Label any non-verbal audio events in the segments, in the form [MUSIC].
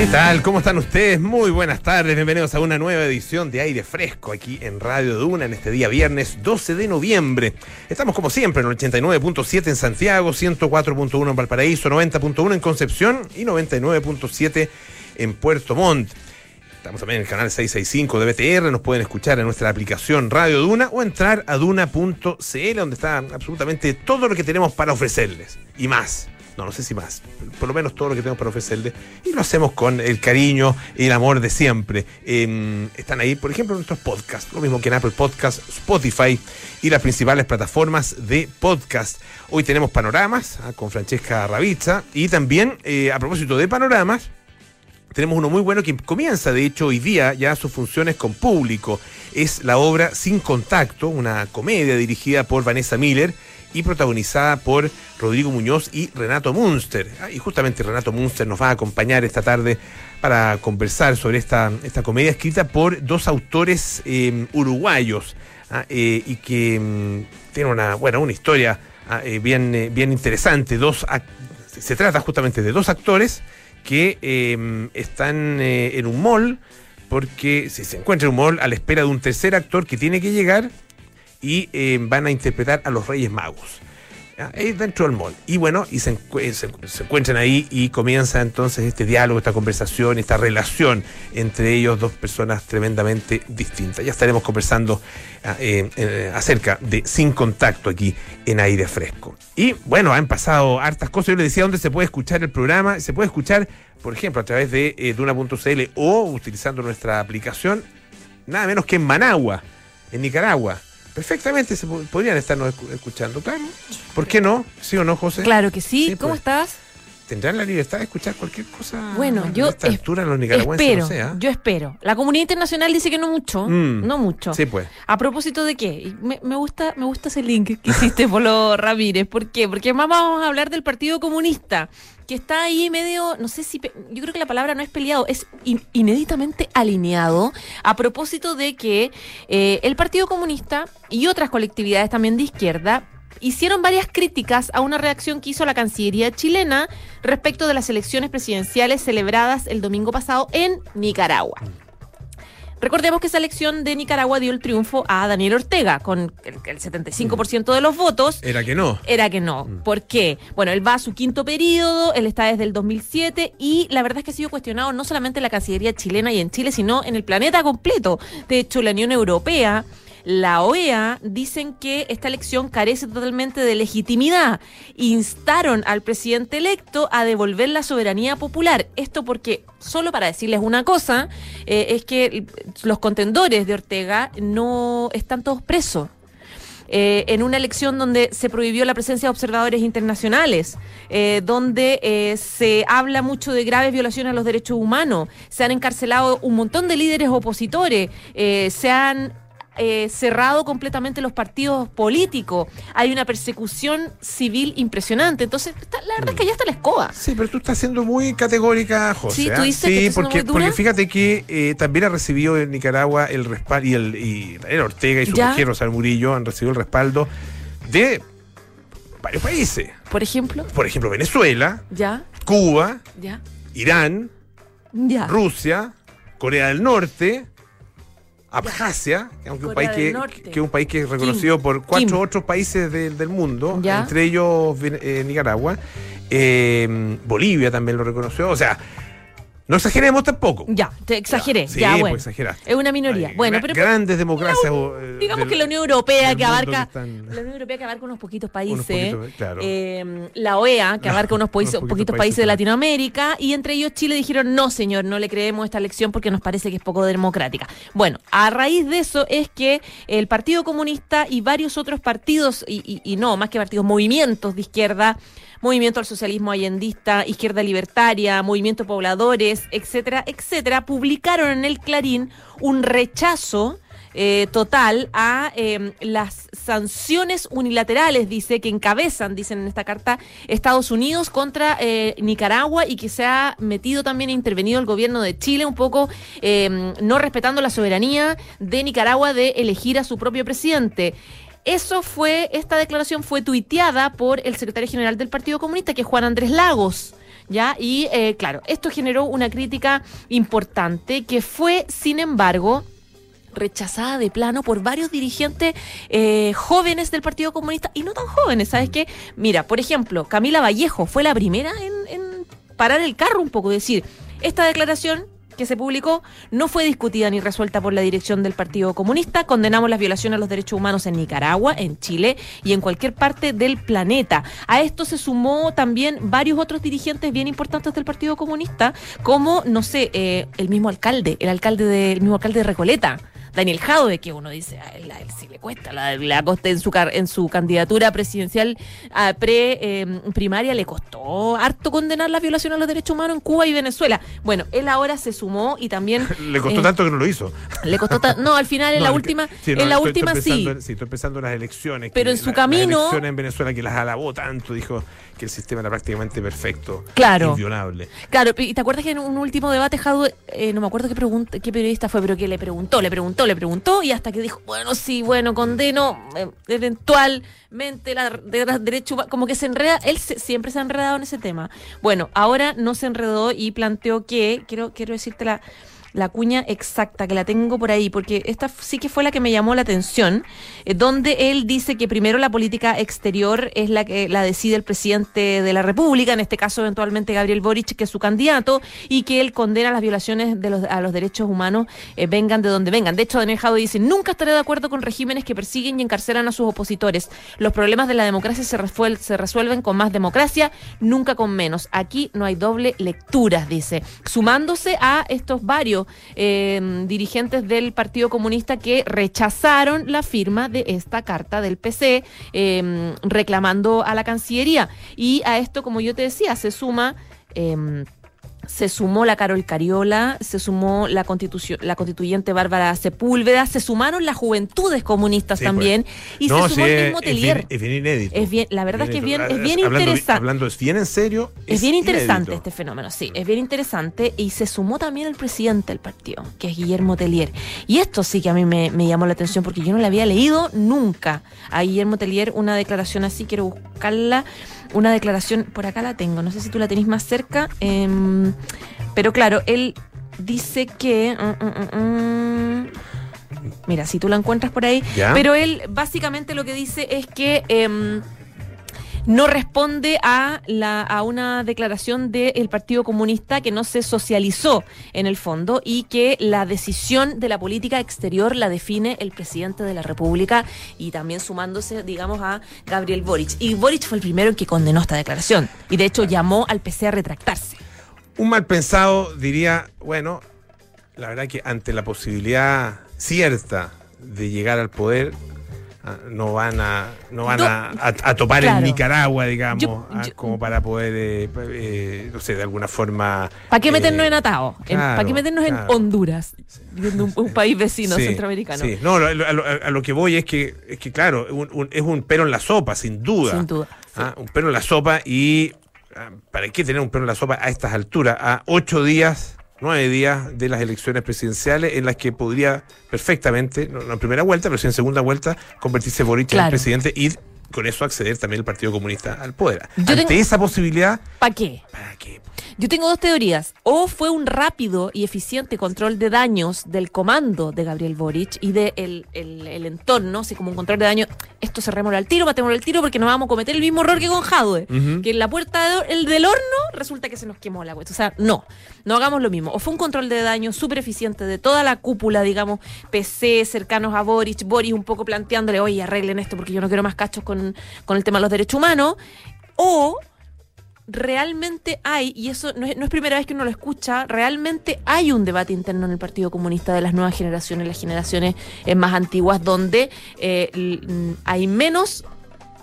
¿Qué tal? ¿Cómo están ustedes? Muy buenas tardes, bienvenidos a una nueva edición de Aire Fresco aquí en Radio Duna en este día viernes 12 de noviembre. Estamos como siempre en el 89.7 en Santiago, 104.1 en Valparaíso, 90.1 en Concepción y 99.7 en Puerto Montt. Estamos también en el canal 665 de BTR, nos pueden escuchar en nuestra aplicación Radio Duna o entrar a duna.cl donde está absolutamente todo lo que tenemos para ofrecerles y más no, sé si más, por lo menos todo lo que tenemos para ofrecerles, y lo hacemos con el cariño y el amor de siempre. Eh, están ahí, por ejemplo, nuestros podcasts, lo mismo que en Apple Podcasts, Spotify y las principales plataformas de podcast. Hoy tenemos panoramas ah, con Francesca Ravizza y también, eh, a propósito de panoramas, tenemos uno muy bueno que comienza, de hecho, hoy día ya sus funciones con público. Es la obra Sin Contacto, una comedia dirigida por Vanessa Miller y protagonizada por Rodrigo Muñoz y Renato Munster. Ah, y justamente Renato Munster nos va a acompañar esta tarde para conversar sobre esta, esta comedia escrita por dos autores eh, uruguayos ah, eh, y que mm, tiene una, bueno, una historia ah, eh, bien, bien interesante. Dos se trata justamente de dos actores que están en un mall porque si se encuentra en un mall a la espera de un tercer actor que tiene que llegar y eh, van a interpretar a los Reyes Magos. Ahí dentro del mall. Y bueno, y se, encuentran ahí y comienza entonces este diálogo, esta conversación, esta relación entre ellos, dos personas tremendamente distintas. Ya estaremos conversando ah, eh, eh, acerca de Sin Contacto aquí en aire fresco. Y bueno, han pasado hartas cosas. Yo les decía dónde se puede escuchar el programa. Se puede escuchar, por ejemplo, a través de Duna.cl o utilizando nuestra aplicación, nada menos que en Managua, en Nicaragua perfectamente se podrían estarnos escuchando, claro. ¿Por qué no? ¿Sí o no, José? Claro que sí. ¿Cómo pues. estás? tendrán la libertad de escuchar cualquier cosa. Bueno, yo esta altura los nicaragüenses espero, yo espero. La comunidad internacional dice que no mucho, mm. no mucho. Sí, pues. A propósito de qué, me, gusta, me gusta ese link que hiciste, Polo [LAUGHS] Ramírez. ¿Por qué? Porque más vamos a hablar del Partido Comunista, que está ahí medio, no sé si, yo creo que la palabra no es peleado, es inéditamente alineado a propósito de que eh, el Partido Comunista y otras colectividades también de izquierda hicieron varias críticas a una reacción que hizo la Cancillería chilena respecto de las elecciones presidenciales celebradas el domingo pasado en Nicaragua. Recordemos que esa elección de Nicaragua dio el triunfo a Daniel Ortega con el, 75% de los votos. Era que no. Era que no. Mm. ¿Por qué? Bueno, él va a su quinto periodo, él está desde el 2007 y la verdad es que ha sido cuestionado no solamente en la Cancillería chilena y en Chile, sino en el planeta completo. De hecho, la Unión Europea la OEA dicen que esta elección carece totalmente de legitimidad. Instaron al presidente electo a devolver la soberanía popular. Esto porque, solo para decirles una cosa, eh, es que los contendores de Ortega no están todos presos. Eh, en una elección donde se prohibió la presencia de observadores internacionales, eh, donde se habla mucho de graves violaciones a los derechos humanos, se han encarcelado un montón de líderes opositores, se han eh, cerrado completamente los partidos políticos. Hay una persecución civil impresionante. Entonces, la verdad es que ya está la escoba. Sí, pero tú estás siendo muy categórica, José. Sí, tú ¿ah? dices sí, porque, porque fíjate que eh, también ha recibido en Nicaragua el respaldo, y el, y Ortega y su mujer Rosario Murillo han recibido el respaldo de varios países. Por ejemplo. Por ejemplo, Venezuela. Ya. Cuba. Ya. Irán. Ya. Rusia. Corea del Norte. Abjasia, aunque un país que, que, es un país que es reconocido por cuatro otros países del mundo, entre ellos eh, Nicaragua, eh, Bolivia también lo reconoció, o sea, no exageremos tampoco. Ya, te exageré. Ya, bueno. Pues es una minoría. bueno, pero grandes democracias. Eh, digamos que la Unión Europea que abarca la Unión Europea que abarca unos poquitos países, eh, la OEA que abarca unos poquitos países de Latinoamérica y entre ellos Chile dijeron no señor, no le creemos esta elección porque nos parece que es poco democrática. Bueno, a raíz de eso es que el Partido Comunista y varios otros partidos y, y no más que partidos, movimientos de izquierda Movimiento al Socialismo Allendista, Izquierda Libertaria, Movimiento Pobladores, etcétera, etcétera, publicaron en el Clarín un rechazo eh, total a em, las sanciones unilaterales, dice, que encabezan, dicen en esta carta, Estados Unidos contra eh, Nicaragua y que se ha metido también e intervenido el gobierno de Chile, un poco em, no respetando la soberanía de Nicaragua de elegir a su propio presidente. Eso fue, esta declaración fue tuiteada por el secretario general del Partido Comunista, que es Juan Andrés Lagos ¿ya? Y eh, claro, esto generó una crítica importante que fue, sin embargo, rechazada de plano por varios dirigentes eh, jóvenes del Partido Comunista y no tan jóvenes, ¿sabes qué? Mira, por ejemplo, Camila Vallejo fue la primera en, en parar el carro un poco, decir, esta declaración que se publicó no fue discutida ni resuelta por la dirección del Partido Comunista. Condenamos las violaciones a los derechos humanos en Nicaragua, en Chile y en cualquier parte del planeta. A esto se sumó también varios otros dirigentes bien importantes del Partido Comunista, como, no sé, eh, el mismo alcalde, el alcalde del mismo alcalde de Recoleta. Daniel Jadwe, que uno dice, a él, a él sí le cuesta, la, la coste en su en su candidatura presidencial a pre eh, primaria le costó harto condenar la violación a los derechos humanos en Cuba y Venezuela. Bueno, él ahora se sumó y también [LAUGHS] Le costó eh, tanto que no lo hizo. le costó no, al final en No, la última, sí, no, en la estoy- última estoy sí. Sí, estoy pensando en las elecciones. Pero que en su la- camino- Las elecciones en Venezuela que las alabó tanto, dijo que el sistema era prácticamente perfecto. Claro. Inviolable. Claro, y te acuerdas que en un último debate Jadwe, eh, no me acuerdo qué pregunta, qué periodista fue, pero que le preguntó, le preguntó, le preguntó y hasta que dijo, bueno, sí, bueno, condeno eh, eventualmente la de como que se enreda, él se- siempre se ha enredado en ese tema. Bueno, ahora no se enredó y planteó que, quiero, quiero decirte la, cuña exacta, que la tengo por ahí, porque esta sí que fue la que me llamó la atención, eh, donde él dice que primero la política exterior es la que la decide el presidente de la República, en este caso eventualmente Gabriel Boric, que es su candidato, y que él condena las violaciones de los, a los derechos humanos, eh, vengan de donde vengan. De hecho, Daniel Jado dice, nunca estaré de acuerdo con regímenes que persiguen y encarcelan a sus opositores. Los problemas de la democracia se, resuel- se resuelven con más democracia, nunca con menos. Aquí no hay doble lecturas, dice. Sumándose a estos varios eh, dirigentes del Partido Comunista que rechazaron la firma de esta carta del PC eh, reclamando a la Cancillería. Y a esto, como yo te decía, se suma... eh, se sumó la Carol Cariola, se sumó la, constitucio- la constituyente Bárbara Sepúlveda, se sumaron las juventudes comunistas Sí, también y No, se sí, sumó el es, mismo es Telier. es bien inédito. Es bien, la verdad es que es bien, es bien interesante. Hablando es bien en serio. Es bien interesante inédito. este fenómeno, sí, es bien interesante y se sumó también el presidente del partido, que es Guillermo Tellier. Y esto sí que a mí me, me llamó la atención porque yo no le había leído nunca a Guillermo Tellier una declaración así, quiero buscarla, una declaración, por acá la tengo, no sé si tú la tenés más cerca, em, pero claro, él dice que... mm, mm, mm, Mira, si tú la encuentras por ahí. ¿Ya? Pero él básicamente lo que dice es que em, no responde a, la, a una declaración del Partido Comunista que no se socializó en el fondo y que la decisión de la política exterior la define el presidente de la República y también sumándose, digamos, a Gabriel Boric. Y Boric fue el primero en que condenó esta declaración y de hecho llamó al PC a retractarse. Un mal pensado diría, bueno, la verdad que ante la posibilidad cierta de llegar al poder, no van a no van a, a- a topar Claro. en Nicaragua, digamos, Yo- ah, yo- como para poder, eh, eh, no sé, de alguna forma... ¿Para qué eh, meternos en atado? En- ¿Para qué claro, meternos en. Honduras? Un, un país vecino Sí, centroamericano. Sí, no, a lo, a lo que voy es que, es que claro, un- un- es un pero en la sopa, sin duda. Sin duda. Ah, un pero en la sopa y ah, ¿para qué tener un pero en la sopa a estas alturas? A ocho días, nueve días de las elecciones presidenciales en las que podría perfectamente, no, en primera vuelta, pero sí en segunda vuelta, convertirse Boric en Claro. presidente y con eso acceder también el Partido Comunista al poder. Yo Ante tengo- esa posibilidad, ¿Para qué? ¿para qué? Yo tengo dos teorías. O fue un rápido y eficiente control de daños del comando de Gabriel Boric y del de el, el entorno, así como un control de daños. Esto cerrémoslo al tiro, matémoslo al tiro porque no vamos a cometer el mismo error que con Jadwe. Que en la puerta de- el del horno resulta que se nos quemó la cuesta. O sea, no, no hagamos lo mismo. O fue un control de daños súper eficiente de toda la cúpula, digamos, PC, cercanos a Boric, Boris un poco planteándole, oye, arreglen esto porque yo no quiero más cachos con, con el tema de los derechos humanos. O realmente hay, y eso no es, primera vez que uno lo escucha, realmente hay un debate interno en el Partido Comunista de las nuevas generaciones, las generaciones eh, más antiguas, donde eh, hay menos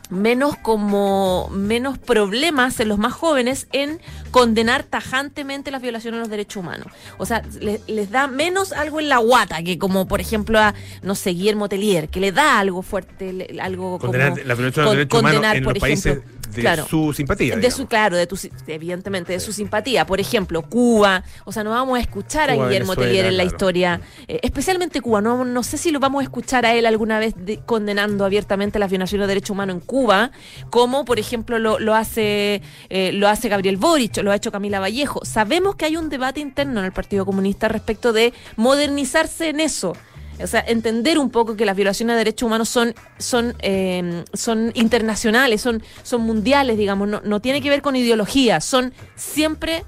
menos como menos problemas en los más jóvenes en condenar tajantemente las violaciones a los derechos humanos. O sea, le- les da menos algo en la guata que como por ejemplo a no sé Guillermo Tellier, que le da algo fuerte, le- algo Condenar como la violación de los con- derechos humanos condenar, en por los países ejemplo, su simpatía. De su, claro, de tu, evidentemente, de su simpatía. Por ejemplo, Cuba. O sea, no vamos a escuchar a Guillermo Tellier en la historia, eh, especialmente Cuba. No, no sé si lo vamos a escuchar a él alguna vez condenando abiertamente las violaciones de derechos humanos en Cuba, como por ejemplo lo, lo hace eh, lo hace Gabriel Boric, lo ha hecho Camila Vallejo. Sabemos que hay un debate interno en el Partido Comunista respecto de modernizarse en eso. O sea, entender un poco que las violaciones de derechos humanos son, son, eh, son internacionales, son, son mundiales, digamos, no, no tiene que ver con ideología, son siempre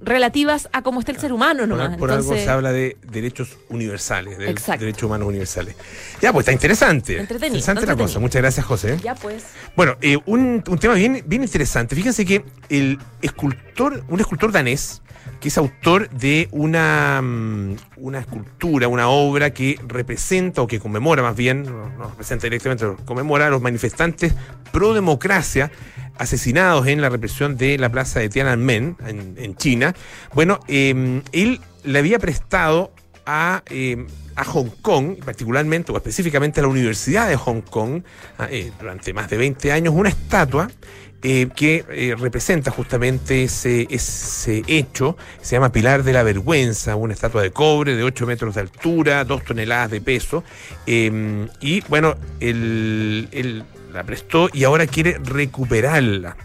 relativas a cómo está el ser humano nomás. Por, algo se habla de derechos universales, de derechos humanos universales. Ya, pues está interesante. Interesante la cosa. Muchas gracias, José. Ya, pues. Bueno, eh, un, un, tema bien, bien interesante. Fíjense que el escultor, un escultor danés, que es autor de una, mm, una escultura, una obra que representa o que conmemora más bien, no, representa directamente, conmemora a los manifestantes pro democracia asesinados en la represión de la plaza de Tiananmen en, China. Bueno, em, él le había prestado a, em, a Hong Kong, particularmente o específicamente a la Universidad de Hong Kong, ah, eh, durante más de 20 años, una estatua eh, que eh, representa justamente ese, ese hecho. Se llama Pilar de la Vergüenza, una estatua de cobre de 8 metros de altura, 2 toneladas de peso. Em, y bueno, él, la prestó y ahora quiere recuperarla.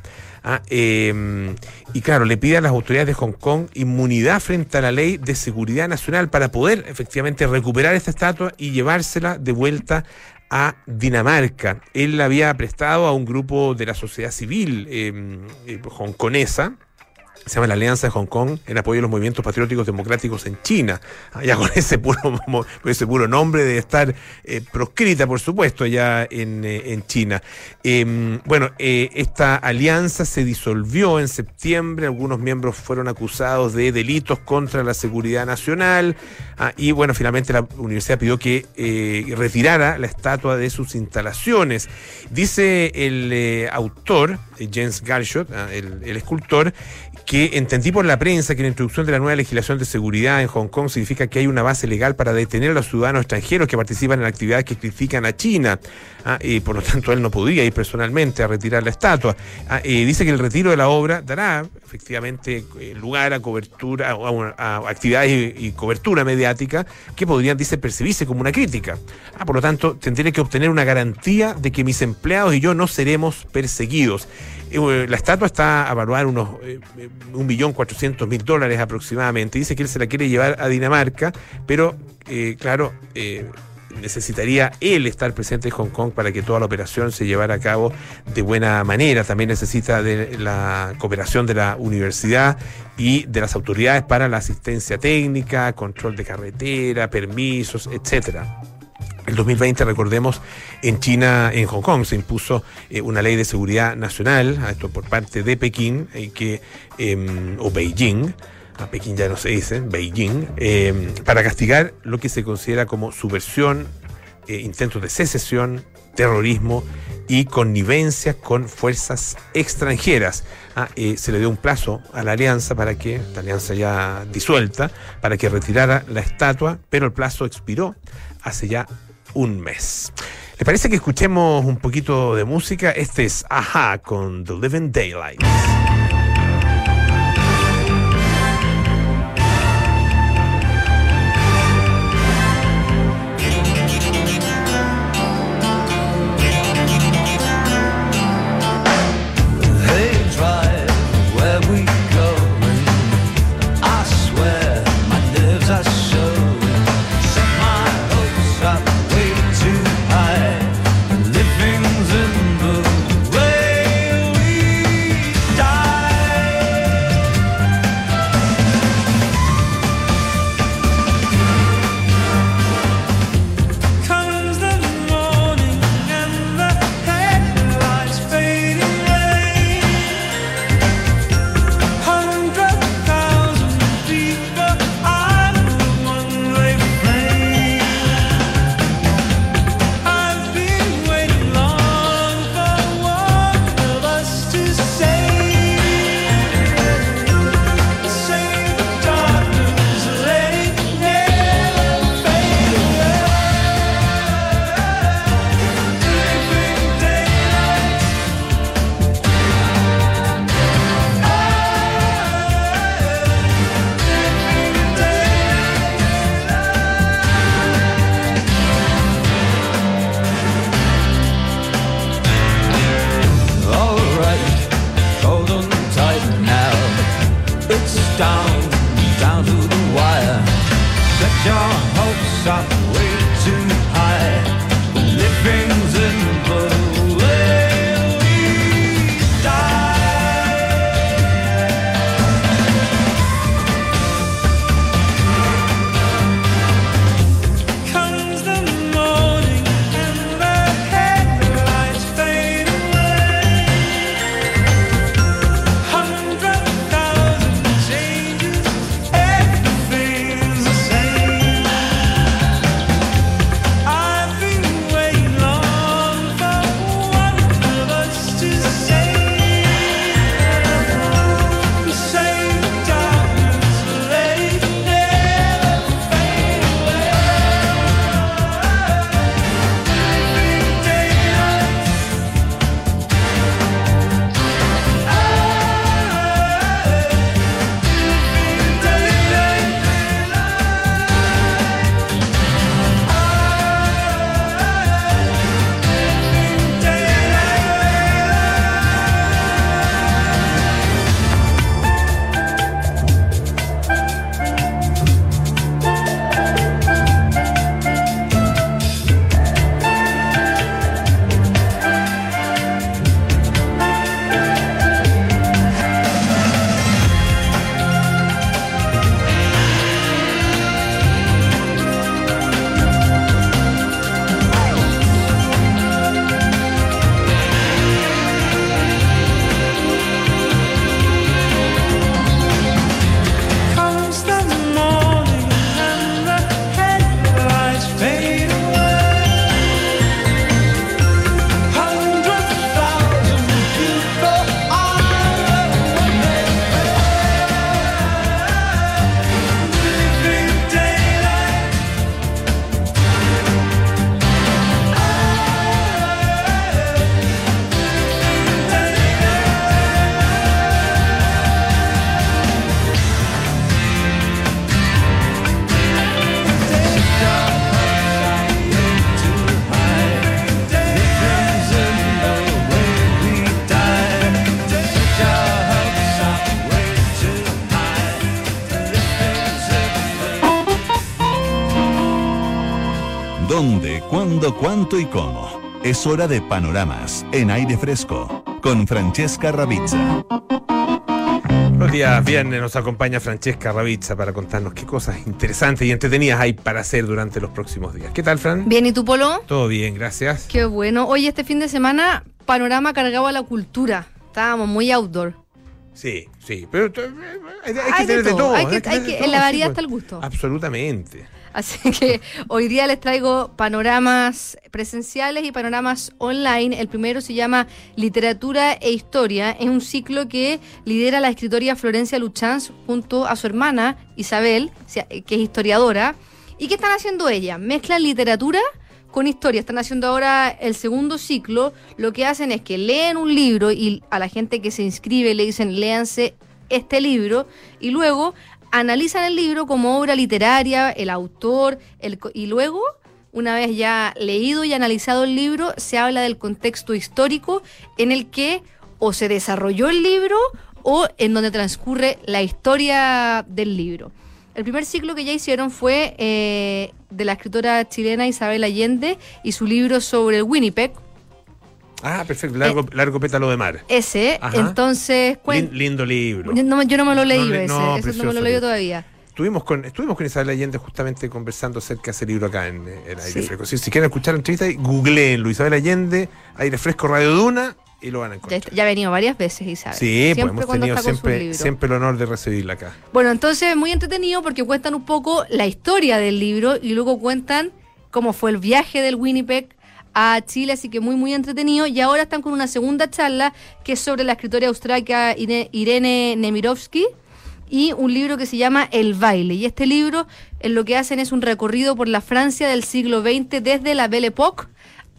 Ah, em, y claro, le pide a las autoridades de Hong Kong inmunidad frente a la ley de seguridad nacional para poder efectivamente recuperar esta estatua y llevársela de vuelta a Dinamarca. Él la había prestado a un grupo de la sociedad civil eh, eh hongkonesa se llama la Alianza de Hong Kong en apoyo a los movimientos patrióticos democráticos en China. Ya [LAUGHS] con ese puro, ese puro nombre de estar eh, proscrita, por supuesto, ya en, eh, en China. Em, bueno, eh, esta alianza se disolvió en septiembre, algunos miembros fueron acusados de delitos contra la seguridad nacional ah, y bueno, finalmente la universidad pidió que retirara la estatua de sus instalaciones. Dice el autor, James Garshot, ah, el, el escultor, que entendí por la prensa que la introducción de la nueva legislación de seguridad en Hong Kong significa que hay una base legal para detener a los ciudadanos extranjeros que participan en actividades que critican a China. Ah, y por lo tanto, él no podría ir personalmente a retirar la estatua. Ah, dice que el retiro de la obra dará efectivamente eh, lugar a cobertura, a, actividades y, cobertura mediática que podrían, dice, percibirse como una crítica. Ah, por lo tanto, tendré que obtener una garantía de que mis empleados y yo no seremos perseguidos. Eh, la estatua está a evaluar unos eh, un millón cuatrocientos mil dólares aproximadamente. Dice que él se la quiere llevar a Dinamarca, pero eh, claro, necesitaría él estar presente en Hong Kong para que toda la operación se llevara a cabo de buena manera. También necesita de la cooperación de la universidad y de las autoridades para la asistencia técnica, control de carretera, permisos, etcétera. El 2020, recordemos, en China, en Hong Kong, se impuso eh, una ley de seguridad nacional, esto por parte de Pekín, eh, que, em, o Beijing, a Pekín ya no se dice, Beijing, em, para castigar lo que se considera como subversión, eh, intentos de secesión, terrorismo y connivencia con fuerzas extranjeras. Ah, se le dio un plazo a la alianza para que, la alianza ya disuelta, para que retirara la estatua, pero el plazo expiró hace ya un mes. ¿Le parece que escuchemos un poquito de música? Este es Aja con The Living Daylight. Cuánto y cómo? Es hora de panoramas en aire fresco con Francesca Ravizza. Los días viernes nos acompaña Francesca Ravizza para contarnos qué cosas interesantes y entretenidas hay para hacer durante los próximos días. ¿Qué tal, Fran? Bien, ¿y tú, Polo? Todo bien, gracias. Qué bueno. Hoy, este fin de semana, panorama cargado a la cultura. Estábamos muy outdoor. Sí, sí, pero eh, hay, que tener de todo, todo. hay que- tener hay de que- todo, en la sí, variedad pues. está el gusto. Absolutamente. Así que hoy día les traigo panoramas presenciales y panoramas online. El primero se llama Literatura e Historia. Es un ciclo que lidera la escritora Florencia Luchanz junto a su hermana Isabel, que es historiadora. ¿Y qué están haciendo ellas? Mezclan literatura con historia. Están haciendo ahora el segundo ciclo. Lo que hacen es que leen un libro y a la gente que se inscribe le dicen léanse este libro y luego analizan el libro como obra literaria, el autor, y luego, una vez ya leído y analizado el libro, se habla del contexto histórico en el que o se desarrolló el libro o en donde transcurre la historia del libro. El primer ciclo que ya hicieron fue eh, de la escritora chilena Isabel Allende y su libro sobre Winnipeg, Ah, perfecto. Largo, largo pétalo de mar. ese. Ajá. Entonces, Lin- lindo libro. yo, no, yo no me lo he leído No ese, no, ese no me lo he leído libro. todavía. Estuvimos con, estuvimos con Isabel Allende justamente conversando acerca de ese libro acá en, en Aire Sí. Fresco. Si, si quieren escuchar la entrevista, googleenlo. Isabel Allende, Aire Fresco Radio Duna y lo van a encontrar. ya ha venido varias veces, Isabel. Sí, pues siempre hemos cuando tenido siempre, siempre el honor de recibirla acá. Bueno, entonces muy entretenido porque cuentan un poco la historia del libro y luego cuentan cómo fue el viaje del Winnipeg a Chile, así que muy, muy entretenido. Y ahora están con una segunda charla que es sobre la escritora austríaca Ire- Irene Nemirovsky y un libro que se llama El baile. Y este libro en lo que hacen es un recorrido por la Francia del siglo XX desde la Belle Époque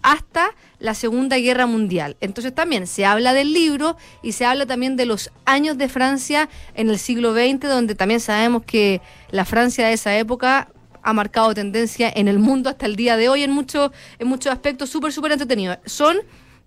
hasta la Segunda Guerra Mundial. Entonces también se habla del libro y se habla también de los años de Francia en el siglo XX, donde también sabemos que la Francia de esa época ha marcado tendencia en el mundo hasta el día de hoy en muchos en muchos aspectos súper, súper entretenidos. Son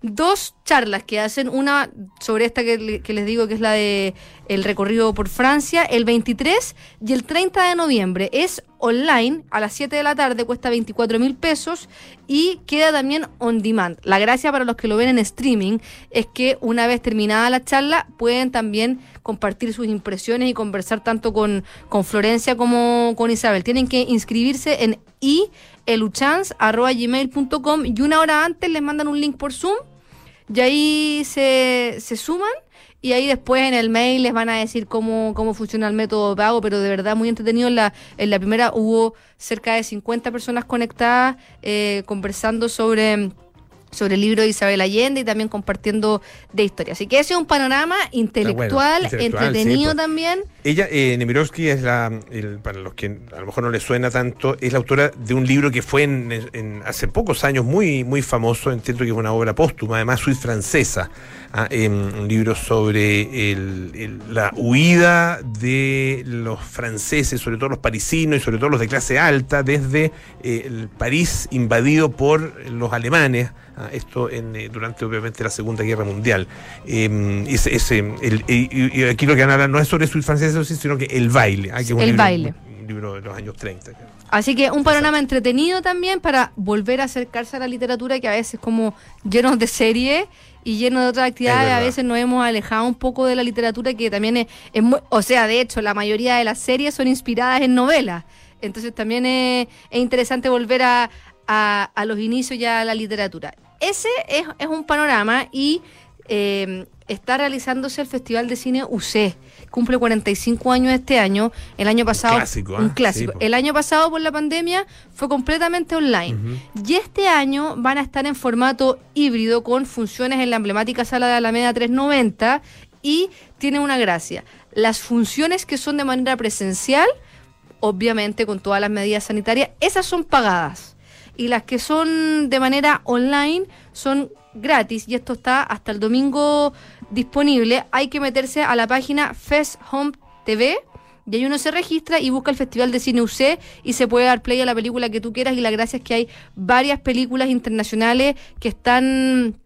dos charlas que hacen, una sobre esta que, le- que les digo que es la de el recorrido por Francia, el 23 y el 30 de noviembre. Es online a las 7 de la tarde, cuesta 24 mil pesos y queda también on demand. La gracia para los que lo ven en streaming es que una vez terminada la charla pueden también compartir sus impresiones y conversar tanto con, con Florencia como con Isabel. Tienen que inscribirse en ieluchans.gmail.com y una hora antes les mandan un link por Zoom y ahí se, se suman y ahí después en el mail les van a decir cómo, cómo funciona el método de pago, pero de verdad muy entretenido. En la, en la primera hubo cerca de 50 personas conectadas eh, conversando sobre sobre el libro de Isabel Allende y también compartiendo de historia. Así que ese es un panorama intelectual, intelectual, entretenido sí, pues. también. Ella, eh, Nemirovsky, es la, el- para los que a lo mejor no les suena tanto, es la autora de un libro que fue en, en- hace pocos años muy, muy famoso, entiendo que es una obra póstuma, además suiz francesa, ah, em, un libro sobre el- el- la huida de los franceses, sobre todo los parisinos y sobre todo los de clase alta, desde eh, el París invadido por los alemanes, esto en, eh, durante obviamente la Segunda Guerra Mundial. Eh, ese, ese, el- y, y aquí lo que van a hablar no es sobre Suiz francesa, sino que el baile. ah, que El libro- baile. Un libro de los años 30. Así que un panorama entretenido también para volver a acercarse a la literatura que a veces como llenos de serie y llenos de otras actividades, a veces nos hemos alejado un poco de la literatura que también es, es muy, o sea, de hecho, la mayoría de las series son inspiradas en novelas. Entonces también es, es interesante volver a, a- a los inicios ya a la literatura. Ese es, es un panorama y eh, está realizándose el Festival de Cine UC. Cumple 45 años este año. El año pasado. clásico, ¿ah? Un clásico. Sí, el año pasado, por la pandemia, fue completamente online. Y este año van a estar en formato híbrido con funciones en la emblemática sala de Alameda 390 y tiene una gracia. Las funciones que son de manera presencial, obviamente con todas las medidas sanitarias, esas son pagadas. Y las que son de manera online son gratis y esto está hasta el domingo disponible. Hay que meterse a la página Fest Home TV y ahí uno se registra y busca el Festival de Cine UC y se puede dar play a la película que tú quieras y la gracia es que hay varias películas internacionales que están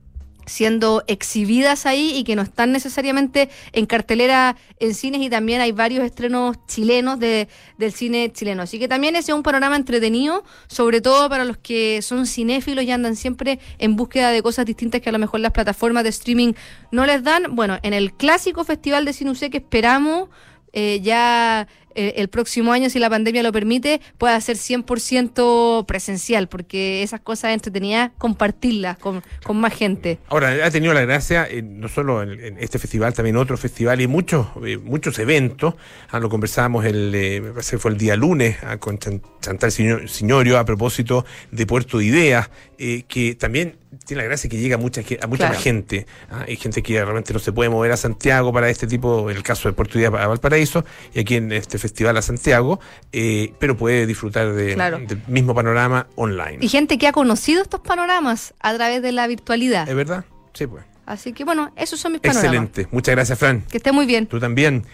siendo exhibidas ahí y que no están necesariamente en cartelera en cines y también hay varios estrenos chilenos de, del cine chileno. Así que también ese es un panorama entretenido, sobre todo para los que son cinéfilos y andan siempre en búsqueda de cosas distintas que a lo mejor las plataformas de streaming no les dan. Bueno, en el clásico Festival de Cine que esperamos eh, ya eh, el próximo año, si la pandemia lo permite, pueda ser 100% presencial, porque esas cosas entretenidas, compartirlas con, con más gente. Ahora, ha tenido la gracia, eh, no solo en, en este festival, también otros festivales y muchos eh, muchos eventos. Ah, lo conversábamos el, fue el día lunes ah, con Chan- Chantal Signorio a propósito de Puerto de Ideas, que también tiene la gracia que llega a mucha, a mucha Claro. más gente. Ah, hay gente que realmente no se puede mover a Santiago para este tipo, en el caso de Puerto de Ideas a Valparaíso, y aquí en este festival a Santiago, eh, pero puede disfrutar de- Claro. del mismo panorama online. Y gente que ha conocido estos panoramas a través de la virtualidad. ¿Es verdad? Sí, pues. Así que bueno, esos son mis panoramas. Excelente. Muchas gracias, Fran. Que esté muy bien. Tú también.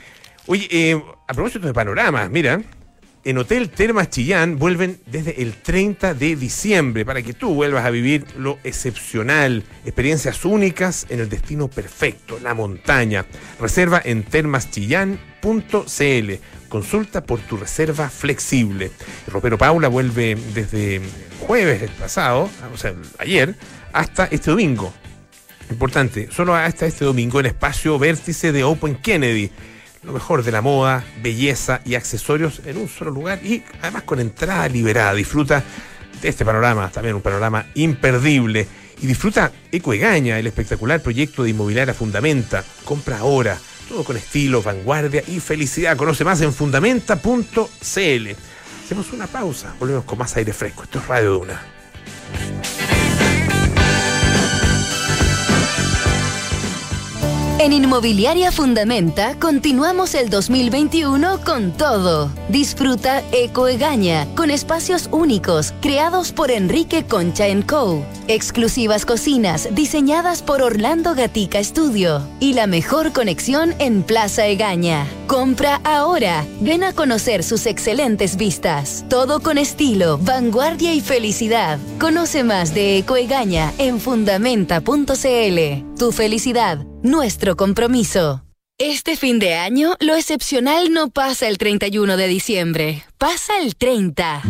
Oye, eh, a propósito de panoramas, mira, en Hotel Termas Chillán vuelven desde el 30 de diciembre para que tú vuelvas a vivir lo excepcional, experiencias únicas en el destino perfecto, la montaña. Reserva en termaschillán.cl. Consulta por tu reserva flexible. El ropero Paula vuelve desde jueves pasado, o sea, ayer, hasta este domingo. Importante, solo hasta este domingo el espacio vértice de Open Kennedy. Lo mejor de la moda, belleza y accesorios en un solo lugar y además con entrada liberada. Disfruta de este panorama, también un panorama imperdible. Y disfruta Ecoegaña, el espectacular proyecto de inmobiliaria Fundamenta. Compra ahora, todo con estilo, vanguardia y felicidad. Conoce más en fundamenta.cl. Hacemos una pausa, volvemos con más aire fresco. Esto es Radio Duna. En Inmobiliaria Fundamenta continuamos el 2021 con todo. Disfruta Eco Egaña con espacios únicos creados por Enrique Concha Co. Exclusivas cocinas diseñadas por Orlando Gatica Studio y la mejor conexión en Plaza Egaña. Compra ahora. Ven a conocer sus excelentes vistas. Todo con estilo, vanguardia y felicidad. Conoce más de Eco Egaña en fundamenta.cl. Tu felicidad, nuestro compromiso. Este fin de año, lo excepcional no pasa el 31 de diciembre, pasa el 30.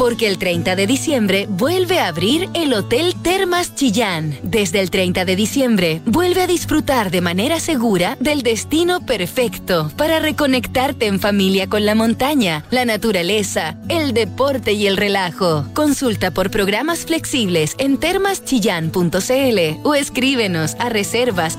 Porque el 30 de diciembre vuelve a abrir el Hotel Termas Chillán. Desde el 30 de diciembre, vuelve a disfrutar de manera segura del destino perfecto para reconectarte en familia con la montaña, la naturaleza, el deporte y el relajo. Consulta por programas flexibles en termaschillán.cl o escríbenos a reservas.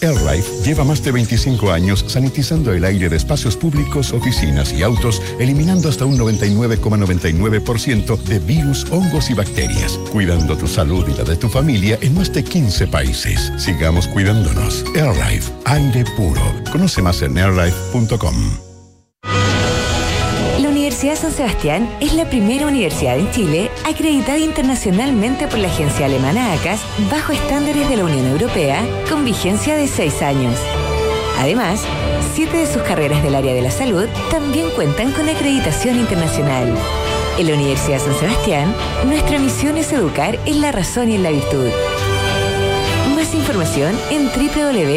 AirLife lleva más de 25 años sanitizando el aire de espacios públicos, oficinas y autos, eliminando hasta un 99,99% de virus, hongos y bacterias, cuidando tu salud y la de tu familia en más de 15 países. Sigamos cuidándonos. AirLife, aire puro. Conoce más en airlife.com. Universidad San Sebastián es la primera universidad en Chile acreditada internacionalmente por la agencia alemana ACAS bajo estándares de la Unión Europea con vigencia de seis años. Además, siete de sus carreras del área de la salud también cuentan con acreditación internacional. En la Universidad San Sebastián, nuestra misión es educar en la razón y en la virtud. Más información en www.uss.cl.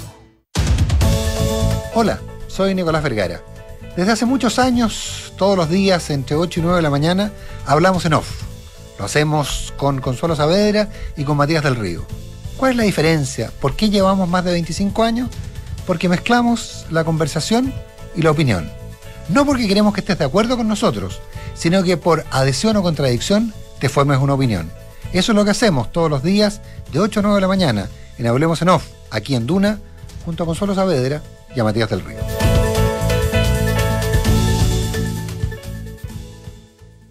Hola, soy Nicolás Vergara. Desde hace muchos años, todos los días entre 8 y 9 de la mañana, hablamos en off. Lo hacemos con Consuelo Saavedra y con Matías del Río. ¿Cuál es la diferencia? ¿Por qué llevamos más de 25 años? Porque mezclamos la conversación y la opinión. No porque queremos que estés de acuerdo con nosotros, sino que por adhesión o contradicción te formes una opinión. Eso es lo que hacemos todos los días de 8 a 9 de la mañana en Hablemos en Off, aquí en Duna, junto a Consuelo Saavedra y a Matías del Río.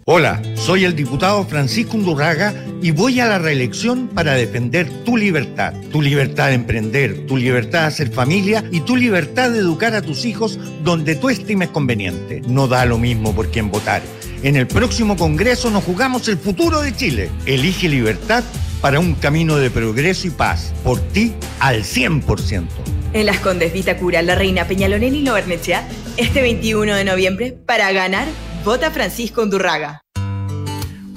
Hola, soy el diputado Francisco Undurraga y voy a la reelección para defender tu libertad, tu libertad de emprender, tu libertad de hacer familia y tu libertad de educar a tus hijos donde tú estimes conveniente. No da lo mismo por quién votar. En el próximo Congreso nos jugamos el futuro de Chile. Elige libertad para un camino de progreso y paz. Por ti al 100%. En Las Condes Vitacura, La Reina Peñalolén y Lobernechea, este 21 de noviembre, para ganar, vota Francisco Undurraga.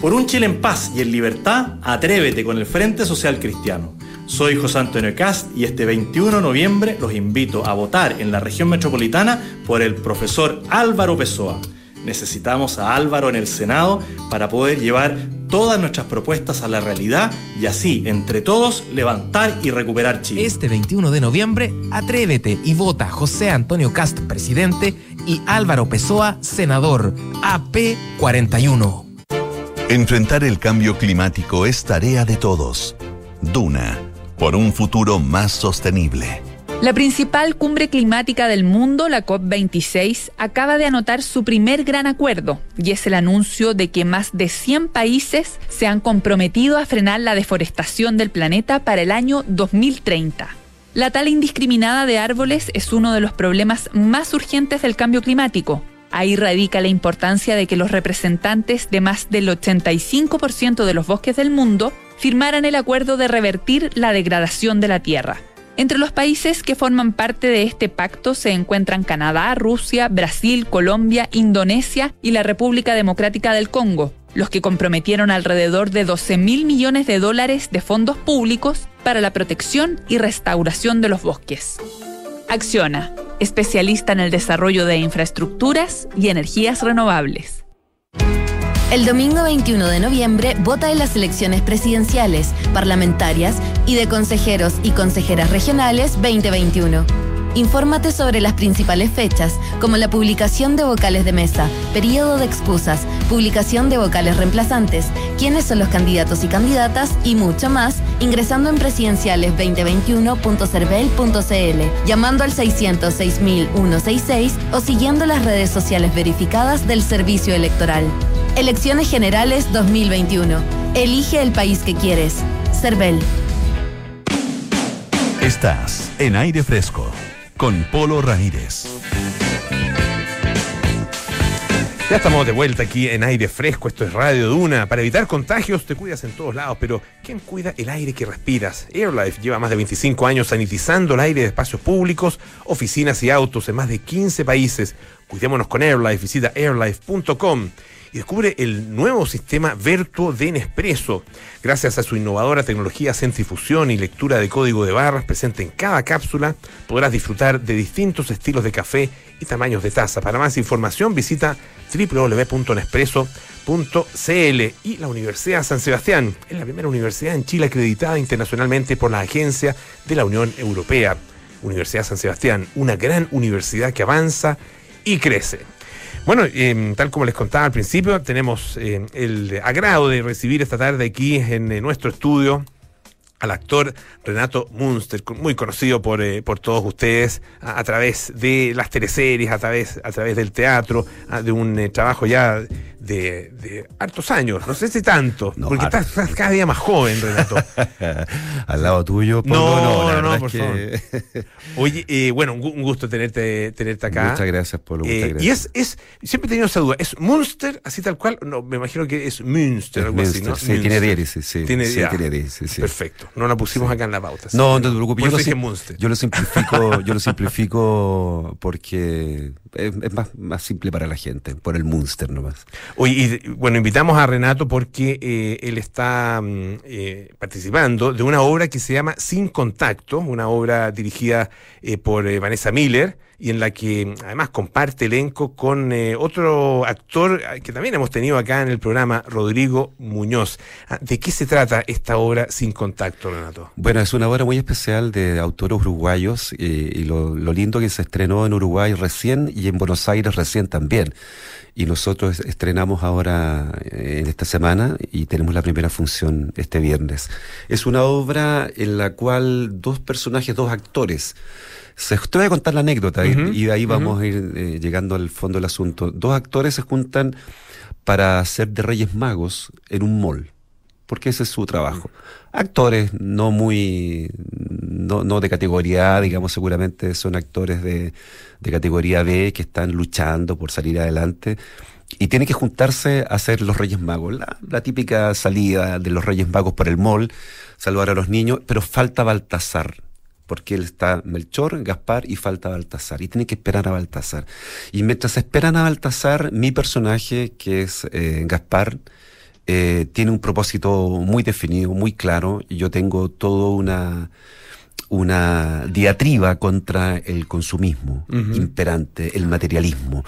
Por un Chile en paz y en libertad, atrévete con el Frente Social Cristiano. Soy José Antonio Cast y este 21 de noviembre los invito a votar en la región metropolitana por el profesor Álvaro Pessoa. Necesitamos a Álvaro en el Senado para poder llevar todas nuestras propuestas a la realidad y así, entre todos, levantar y recuperar Chile. Este 21 de noviembre, atrévete y vota José Antonio Cast, presidente, y Álvaro Pessoa, senador, AP 41. Enfrentar el cambio climático es tarea de todos. Duna, por un futuro más sostenible. La principal cumbre climática del mundo, la COP26, acaba de anotar su primer gran acuerdo y es el anuncio de que más de 100 países se han comprometido a frenar la deforestación del planeta para el año 2030. La tala indiscriminada de árboles es uno de los problemas más urgentes del cambio climático. Ahí radica la importancia de que los representantes de más del 85% de los bosques del mundo firmaran el acuerdo de revertir la degradación de la Tierra. Entre los países que forman parte de este pacto se encuentran Canadá, Rusia, Brasil, Colombia, Indonesia y la República Democrática del Congo, los que comprometieron alrededor de 12 mil millones de dólares de fondos públicos para la protección y restauración de los bosques. Acciona, especialista en el desarrollo de infraestructuras y energías renovables. El domingo 21 de noviembre vota en las elecciones presidenciales, parlamentarias y de consejeros y consejeras regionales 2021. Infórmate sobre las principales fechas, como la publicación de vocales de mesa, periodo de excusas, publicación de vocales reemplazantes, quiénes son los candidatos y candidatas y mucho más, ingresando en presidenciales2021.cervel.cl, llamando al 606.166 o siguiendo las redes sociales verificadas del Servicio Electoral. Elecciones Generales 2021. Elige el país que quieres. Cervel. Estás en aire fresco con Polo Ramírez. Ya estamos de vuelta aquí en aire fresco, esto es Radio Duna. Para evitar contagios te cuidas en todos lados, pero ¿quién cuida el aire que respiras? AirLife lleva más de 25 años sanitizando el aire de espacios públicos, oficinas y autos en más de 15 países. Cuidémonos con AirLife, visita airlife.com y descubre el nuevo sistema Vertuo de Nespresso. Gracias a su innovadora tecnología centrifusión y lectura de código de barras presente en cada cápsula, podrás disfrutar de distintos estilos de café y tamaños de taza. Para más información visita www.nespresso.cl y la Universidad San Sebastián es la primera universidad en Chile acreditada internacionalmente por la Agencia de la Unión Europea. Universidad San Sebastián, una gran universidad que avanza y crece. Bueno, eh, tal como les contaba al principio, tenemos eh, el agrado de recibir esta tarde aquí en eh, nuestro estudio al actor Renato Munster, muy conocido por, eh, por todos ustedes a, a, través de las teleseries, a través, a través del teatro, a, de un eh, trabajo ya de, de, hartos años, no sé si tanto, no, porque estás, estás, cada día más joven, Renato. [LAUGHS] Al lado tuyo, Pablo, no, no, no, no por que... favor. [LAUGHS] Oye, eh, bueno, un gusto tenerte, tenerte acá. Muchas gracias, Pablo, muchas gracias. Y es, es, siempre he tenido esa duda, ¿es Munster así tal cual? No, me imagino que es Münster, algo Münster, así, ¿no? Sí, Münster. tiene diéresis, sí. Tiene, sí, tiene diéresis, sí. Perfecto, no la pusimos sí. acá en la pauta. No, no te preocupes, yo lo, yo lo, simplifico, [LAUGHS] yo lo simplifico porque es, es más, más, simple para la gente, por el Munster nomás. Oye, y bueno, invitamos a Renato porque eh, él está mm, eh, participando de una obra que se llama Sin Contacto, una obra dirigida eh, por Vanessa Miller y en la que además comparte elenco con eh, otro actor que también hemos tenido acá en el programa, Rodrigo Muñoz. Ah, ¿De qué se trata esta obra Sin Contacto, Renato? Bueno, es una obra muy especial de autores uruguayos eh, y lo, lo lindo que se estrenó en Uruguay recién y en Buenos Aires recién también. Y nosotros estrenamos ahora eh, en esta semana y tenemos la primera función este viernes. Es una obra en la cual dos personajes, dos actores, se, te voy a contar la anécdota uh -huh, y de ahí vamos uh -huh. a ir eh, llegando al fondo del asunto. Dos actores se juntan para ser de Reyes Magos en un mall, porque ese es su trabajo. Actores no muy, no, no de categoría A, digamos, seguramente son actores de, de categoría B que están luchando por salir adelante y tienen que juntarse a ser los Reyes Magos. La, la, típica salida de los Reyes Magos por el mall, saludar a los niños, pero falta Baltasar porque él está Melchor, Gaspar y falta Baltasar. Y tiene que esperar a Baltasar. Y mientras esperan a Baltasar, mi personaje, que es eh, Gaspar, eh, tiene un propósito muy definido, muy claro. Y yo tengo toda una, una diatriba contra el consumismo uh -huh. imperante, el materialismo.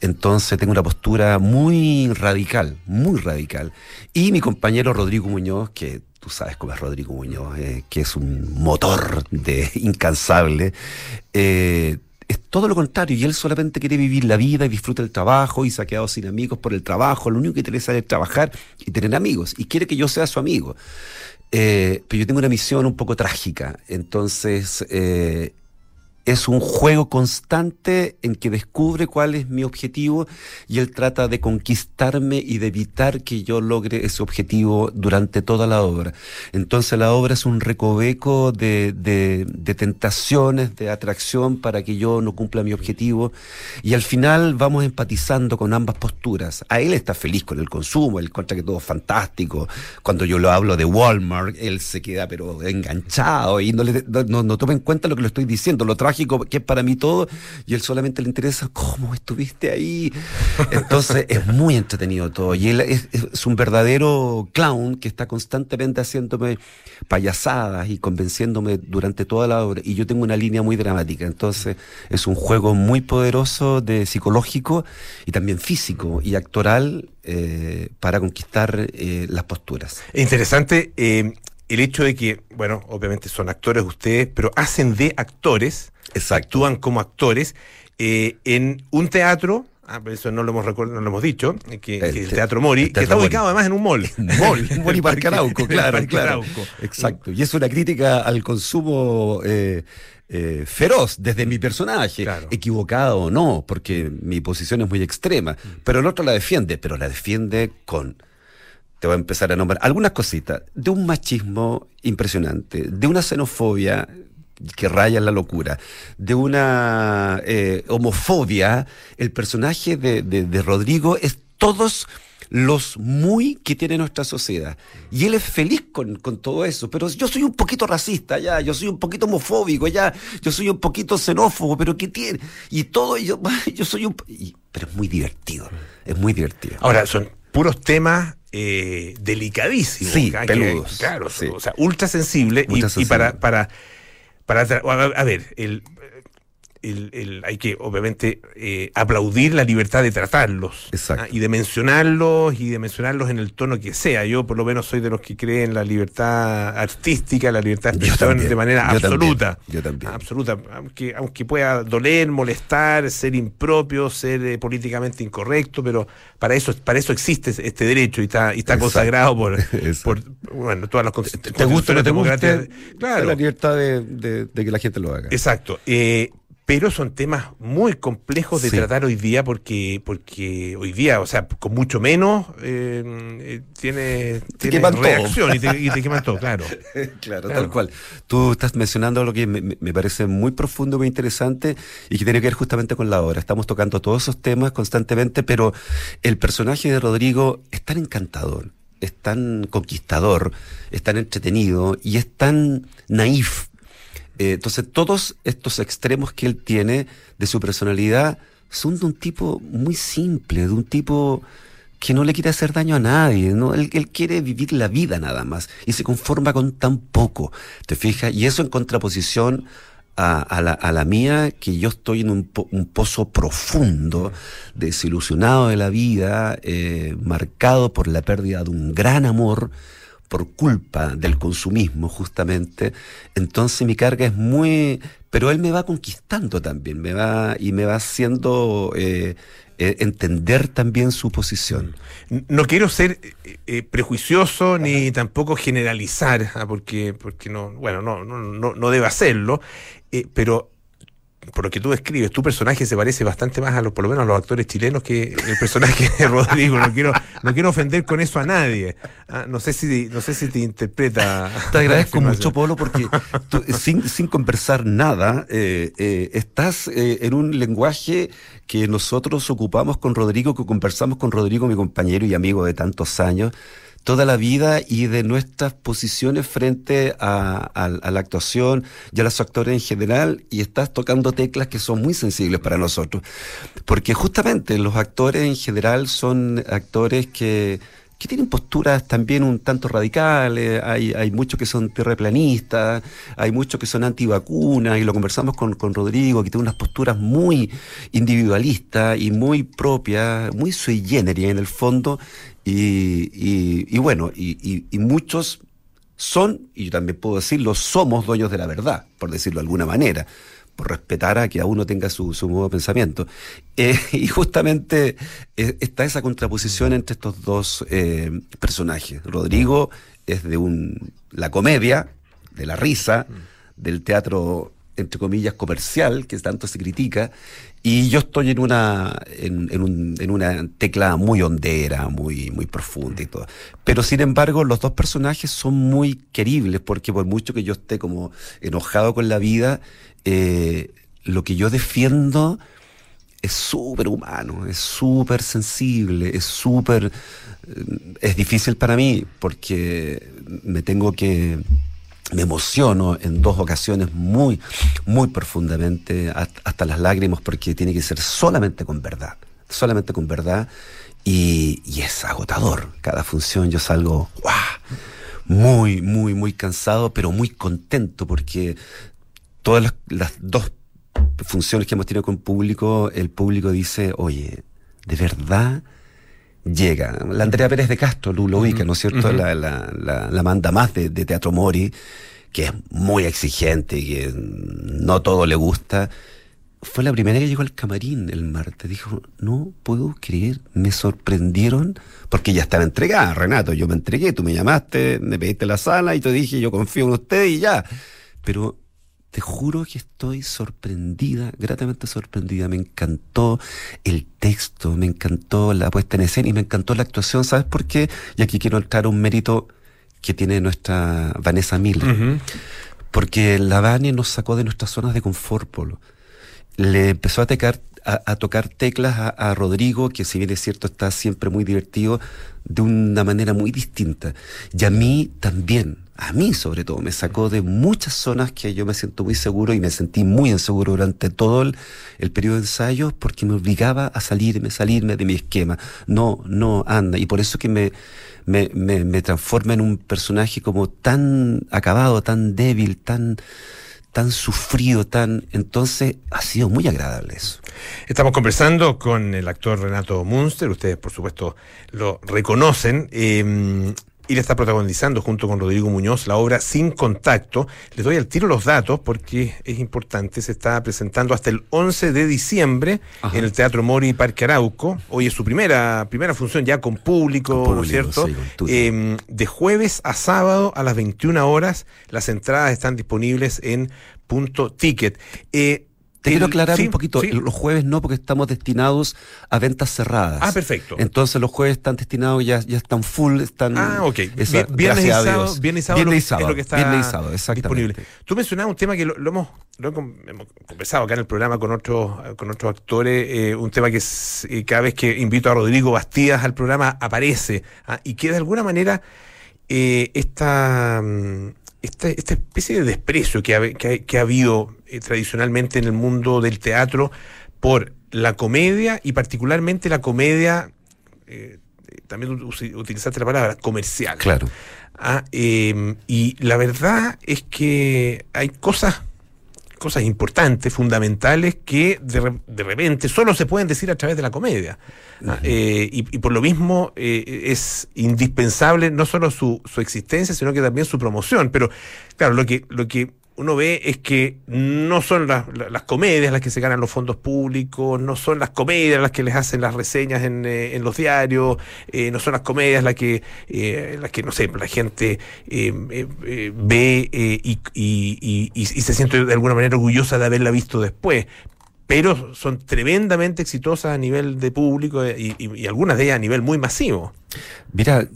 Entonces tengo una postura muy radical, muy radical. Y mi compañero Rodrigo Muñoz, que tú sabes cómo es Rodrigo Muñoz, eh, que es un motor de [LAUGHS] incansable, eh, es todo lo contrario, y él solamente quiere vivir la vida y disfruta el trabajo y se ha quedado sin amigos por el trabajo, lo único que interesa es trabajar y tener amigos, y quiere que yo sea su amigo. Eh, pero yo tengo una misión un poco trágica, entonces es un juego constante en que descubre cuál es mi objetivo y él trata de conquistarme y de evitar que yo logre ese objetivo durante toda la obra. Entonces la obra es un recoveco de, de, tentaciones, de atracción para que yo no cumpla mi objetivo y al final vamos empatizando con ambas posturas. A él está feliz con el consumo, él encuentra que todo es fantástico. Cuando yo lo hablo de Walmart, él se queda pero enganchado y no, no, toma en cuenta lo que le estoy diciendo, que es para mí todo, y él solamente le interesa cómo estuviste ahí. Entonces es muy entretenido todo. Y él es, un verdadero clown que está constantemente haciéndome payasadas y convenciéndome durante toda la obra. Y yo tengo una línea muy dramática. Entonces es un juego muy poderoso de psicológico y también físico y actoral eh, para conquistar eh, las posturas. Es interesante eh, el hecho de que, bueno, obviamente son actores ustedes, pero hacen de actores, actúan como actores eh, en un teatro. Ah, pero eso no lo hemos no lo hemos dicho, eh, que, el te- Teatro Mori, el que está Mori. ubicado además en un mall. [LAUGHS] mall. Mori [LAUGHS] Parque Arauco, En el claro, Parque claro. Arauco. Exacto. Y es una crítica al consumo eh, eh, feroz desde mi personaje, equivocado o no, porque mi posición es muy extrema. Pero el otro la defiende, pero la defiende con. Te voy a empezar a nombrar algunas cositas. De un machismo impresionante, de una xenofobia que raya en la locura, de una eh, homofobia, el personaje de, de- de Rodrigo es todos los muy que tiene nuestra sociedad. Y él es feliz con, con todo eso, pero yo soy un poquito racista ya, yo soy un poquito homofóbico ya, yo soy un poquito xenófobo, pero ¿qué tiene? Y todo, yo, [LAUGHS] yo soy un... y- pero es muy divertido, es muy divertido. Ahora, son puros temas eh, delicadísimos. Sí, acá, que- peludos. claro, Sí. o sea, ultra sensible. Ultra y, y sensible. para, para, para a ver, el, el- el- hay que obviamente eh, aplaudir la libertad de tratarlos ¿ah? y de mencionarlos y de mencionarlos en el tono que sea. Yo por lo menos soy de los que creen en la libertad artística, la libertad de expresión también, de manera yo también, absoluta. yo también. Absoluta, aunque, aunque pueda doler, molestar, ser impropio, ser eh, políticamente incorrecto, pero para eso, para eso existe este derecho y está, y está Exacto. consagrado por, [LAUGHS] por bueno, todas las const- ¿Te gusta o no te gusta? Claro. La libertad de, de- de que la gente lo haga. Exacto. Eh, pero son temas muy complejos de Sí. tratar hoy día porque porque hoy día, o sea, con mucho menos eh, eh, tiene, Te tiene todo. reacción y te, y te queman todo, claro. [LAUGHS] claro, Claro. tal cual. Tú estás mencionando algo que me, me- me parece muy profundo, muy interesante y que tiene que ver justamente con la obra. Estamos tocando todos esos temas constantemente, pero el personaje de Rodrigo es tan encantador, es tan conquistador, es tan entretenido y es tan naif. Eh, entonces, todos estos extremos que él tiene de su personalidad son de un tipo muy simple, de un tipo que no le quiere hacer daño a nadie, ¿no? Él, quiere vivir la vida nada más y se conforma con tan poco, ¿te fijas? Y eso en contraposición a, a la, a la mía, que yo estoy en un, po- un pozo profundo, desilusionado de la vida, eh, marcado por la pérdida de un gran amor, por culpa del consumismo justamente, entonces mi carga es muy... Pero él me va conquistando también, me va y me va haciendo eh, eh, entender también su posición. No quiero ser eh, eh, prejuicioso ni tampoco generalizar, ah, porque, porque no, bueno, no, no, no, no debe hacerlo, pero por lo que tú describes, tu personaje se parece bastante más a los, por lo menos a los actores chilenos que el personaje de [LAUGHS] Rodrigo. No quiero, no quiero ofender con eso a nadie. Ah, no sé si, no sé si te interpreta. [LAUGHS] Te agradezco mucho. Polo, porque tú, sin, sin conversar nada, eh, eh, estás eh, en un lenguaje que nosotros ocupamos con Rodrigo, que conversamos con Rodrigo, mi compañero y amigo de tantos años, toda la vida y de nuestras posiciones frente a, la actuación y a los actores en general, y estás tocando teclas que son muy sensibles para nosotros. Porque justamente los actores en general son actores que que tienen posturas también un tanto radicales, hay, hay muchos que son terraplanistas, hay muchos que son antivacunas, y lo conversamos con, con Rodrigo, que tiene unas posturas muy individualistas y muy propias, muy sui generis en el fondo, y, y- bueno, y- y muchos son, y yo también puedo decirlo, somos dueños de la verdad, por decirlo de alguna manera, por respetar a que a uno tenga su, su modo de pensamiento. Eh, [LAUGHS] y justamente eh, está esa contraposición entre estos dos eh, personajes. Rodrigo es de un, la comedia, de la risa, del teatro entre comillas, comercial, que tanto se critica, y yo estoy en una, en, un- en una tecla muy hondera, muy, muy profunda y todo. Pero sin embargo, los dos personajes son muy queribles, porque por mucho que yo esté como enojado con la vida, eh, lo que yo defiendo es súper humano, es súper sensible, es súper... eh, Es difícil para mí porque me tengo que... Me emociono en dos ocasiones muy, muy profundamente, hasta las lágrimas, porque tiene que ser solamente con verdad, solamente con verdad, y, es agotador. Cada función yo salgo, ¡guau! muy, muy, muy cansado, pero muy contento, porque todas las dos funciones que hemos tenido con público, el público dice, oye, de verdad llega. La Andrea Pérez de Castro, lo, lo ¿no es cierto? la, la, la, la manda más de, de Teatro Mori, que es muy exigente, que no todo le gusta. Fue la primera que llegó al camarín el martes. Dijo, no puedo creer, me sorprendieron, porque ya estaba entregada, Renato, yo me entregué, tú me llamaste, me pediste la sala y te dije, yo confío en usted y ya. Pero te juro que estoy sorprendida, gratamente sorprendida. Me encantó el texto, me encantó la puesta en escena y me encantó la actuación. ¿Sabes por qué? Y aquí quiero entrar a un mérito que tiene nuestra Vanessa Miller. Porque la Vane nos sacó de nuestras zonas de confort, Polo. Le empezó a, tecar- a, a tocar teclas a, a Rodrigo, que si bien es cierto está siempre muy divertido, de una manera muy distinta. Y a mí también, a mí sobre todo, me sacó de muchas zonas que yo me siento muy seguro y me sentí muy inseguro durante todo el, el periodo de ensayos porque me obligaba a salirme, salirme de mi esquema. No, no, anda. Y por eso que me, me, me, me transforma en un personaje como tan acabado, tan débil, tan tan sufrido, tan... Entonces ha sido muy agradable eso. Estamos conversando con el actor Renato Munster, ustedes por supuesto lo reconocen, eh, y le está protagonizando junto con Rodrigo Muñoz la obra Sin Contacto. Les doy al tiro los datos porque es importante, se está presentando hasta el 11 de diciembre Ajá. en el Teatro Mori Parque Arauco. Hoy es su primera, primera función ya con público, Con ¿no es público, cierto? sí, con. Eh, de jueves a sábado a las 21 horas, las entradas están disponibles en punto ticket. Eh, Te quiero aclarar sí, un poquito, sí. los jueves no, porque estamos destinados a ventas cerradas. Ah, perfecto. Entonces los jueves están destinados, ya, ya están full, están... Ah, ok. esa- Vi- viernes, y sábado, viernes y sábado, Viernes y lo- sábado, es lo que está viernes y sábado, exactamente. disponible. Tú mencionabas un tema que lo, lo hemos, lo hemos conversado acá en el programa con otros, con otros actores, eh, un tema que es, eh, cada vez que invito a Rodrigo Bastidas al programa aparece ah, y que de alguna manera eh, esta, mm, esta, esta especie de desprecio que ha, que ha- que ha habido eh, tradicionalmente en el mundo del teatro por la comedia y particularmente la comedia, eh, también utilizaste la palabra, comercial. Claro. Ah, eh, y la verdad es que hay cosas, cosas importantes, fundamentales, que de, re- de repente solo se pueden decir a través de la comedia. Ah, eh, y, y por lo mismo eh, es indispensable no solo su, su existencia, sino que también su promoción. Pero claro, lo que, lo que uno ve es que no son las, la- las comedias las que se ganan los fondos públicos, no son las comedias las que les hacen las reseñas en, eh, en los diarios, eh, no son las comedias las que, eh, las que no sé, la gente ve y, y- y- se siente de alguna manera orgullosa de haberla visto después. Pero son tremendamente exitosas a nivel de público y, y- y algunas de ellas a nivel muy masivo. Mira,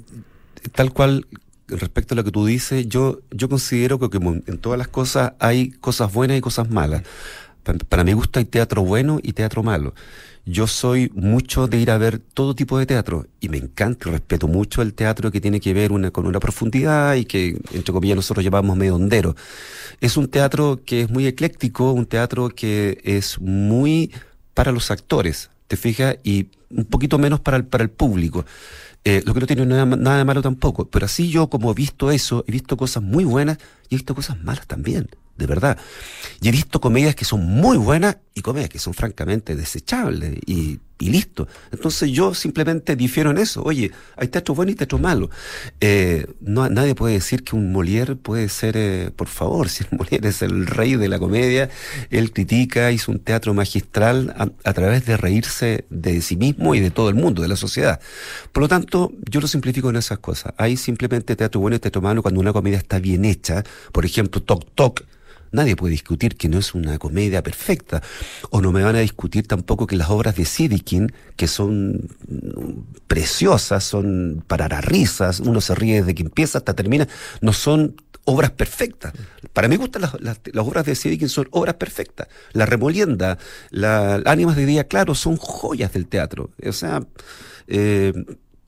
tal cual respecto a lo que tú dices, yo, yo considero que en todas las cosas hay cosas buenas y cosas malas. Pa- Para mi gusto hay teatro bueno y teatro malo. Yo soy mucho de ir a ver todo tipo de teatro y me encanta y respeto mucho el teatro que tiene que ver con una profundidad y que, entre comillas, nosotros llamamos medio hondero. Es un teatro que es muy ecléctico, un teatro que es muy para los actores, ¿te fijas? Y un poquito menos para el, para el público. Eh, lo que no tiene nada, nada de malo tampoco. Pero así yo, como he visto eso, he visto cosas muy buenas y he visto cosas malas también, de verdad. Y he visto comedias que son muy buenas y comedias que son francamente desechables y, y listo. Entonces yo simplemente difiero en eso. Oye, hay teatro bueno y teatro malo. Eh, no, nadie puede decir que un Molière puede ser, eh, por favor, [LAUGHS] si el Molière es el rey de la comedia, él critica, hizo un teatro magistral a, a través de reírse de sí mismo y de todo el mundo, de la sociedad. Por lo tanto, yo lo simplifico en esas cosas. Hay simplemente teatro bueno y teatro malo cuando una comedia está bien hecha. Por ejemplo, Toc Toc Nadie puede discutir que no es una comedia perfecta. O no me van a discutir tampoco que las obras de Sidikin, que son mm, preciosas, son para las risas, uno se ríe desde que empieza hasta termina, no son obras perfectas. Para mí gustan las, las- las obras de Sidikin, son obras perfectas. La Remolienda, la Ánimas de Día Claro son joyas del teatro. O sea, eh,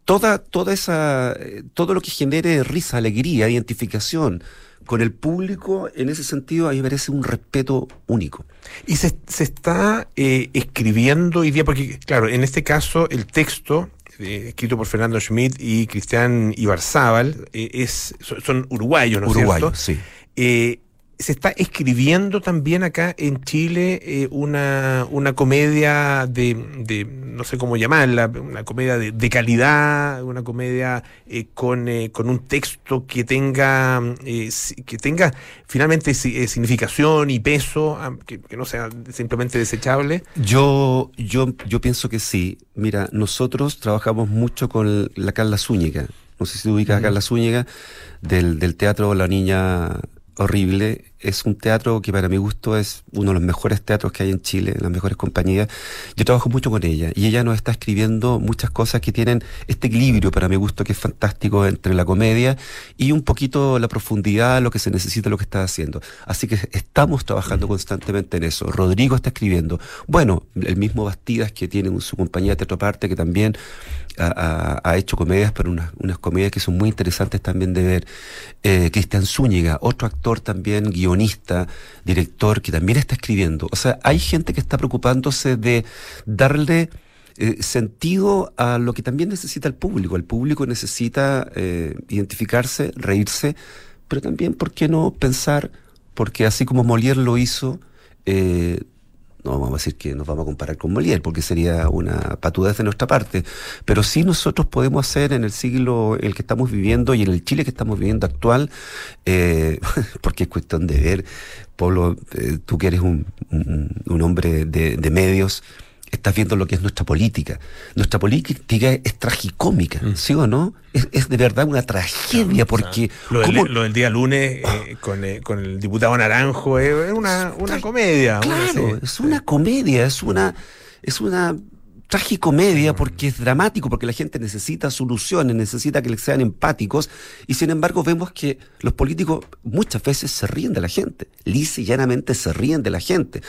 toda, toda esa, eh, todo lo que genere risa, alegría, identificación con el público, en ese sentido, a mí me parece un respeto único. Y se, se está eh, escribiendo hoy día, porque claro, en este caso el texto, eh, escrito por Fernando Schmidt y Cristian Ibarzábal, eh, es, son, son uruguayos, ¿no es Uruguayos, cierto? sí. Se está escribiendo también acá en Chile eh, una, una comedia de, de, no sé cómo llamarla, una comedia de, de calidad, una comedia eh, con, eh, con un texto que tenga, eh, que tenga finalmente eh, significación y peso, ah, que, que no sea simplemente desechable. Yo, yo, yo pienso que sí. Mira, nosotros trabajamos mucho con la Carla Zúñiga. No sé si te ubicas a Carla Zúñiga, del, del teatro La Niña Horrible. Es un teatro que para mi gusto es uno de los mejores teatros que hay en Chile, las mejores compañías. Yo trabajo mucho con ella y ella nos está escribiendo muchas cosas que tienen este equilibrio para mi gusto que es fantástico entre la comedia y un poquito la profundidad, lo que se necesita, lo que está haciendo. Así que estamos trabajando constantemente en eso. Rodrigo está escribiendo. Bueno, el mismo Bastidas que tiene su compañía de Teatro Parte que también ha, ha- ha hecho comedias, pero unas, unas comedias que son muy interesantes también de ver. Eh, Cristian Zúñiga, otro actor también, guionista, director, que también está escribiendo. O sea, hay gente que está preocupándose de darle eh, sentido a lo que también necesita el público. El público necesita eh, identificarse, reírse, pero también, ¿por qué no pensar? Porque así como Molière lo hizo, eh, no vamos a decir que nos vamos a comparar con Molière, porque sería una patudez de nuestra parte, pero sí nosotros podemos hacer en el siglo el que estamos viviendo y en el Chile que estamos viviendo actual, eh, [LAUGHS] porque es cuestión de ver, Pablo, eh, tú que eres un, un- hombre de medios, estás viendo lo que es nuestra política. Nuestra política es tragicómica, ¿sí o no? Es, es de verdad una tragedia, porque... Lo del, ¿cómo- lo del día lunes eh, con, eh, con el diputado Naranjo eh, es una, una comedia. una- Claro, sí. es una comedia, es una, es una tragicomedia porque es dramático, porque la gente necesita soluciones, necesita que le sean empáticos, y sin embargo vemos que los políticos muchas veces se ríen de la gente, lisa y llanamente se ríen de la gente.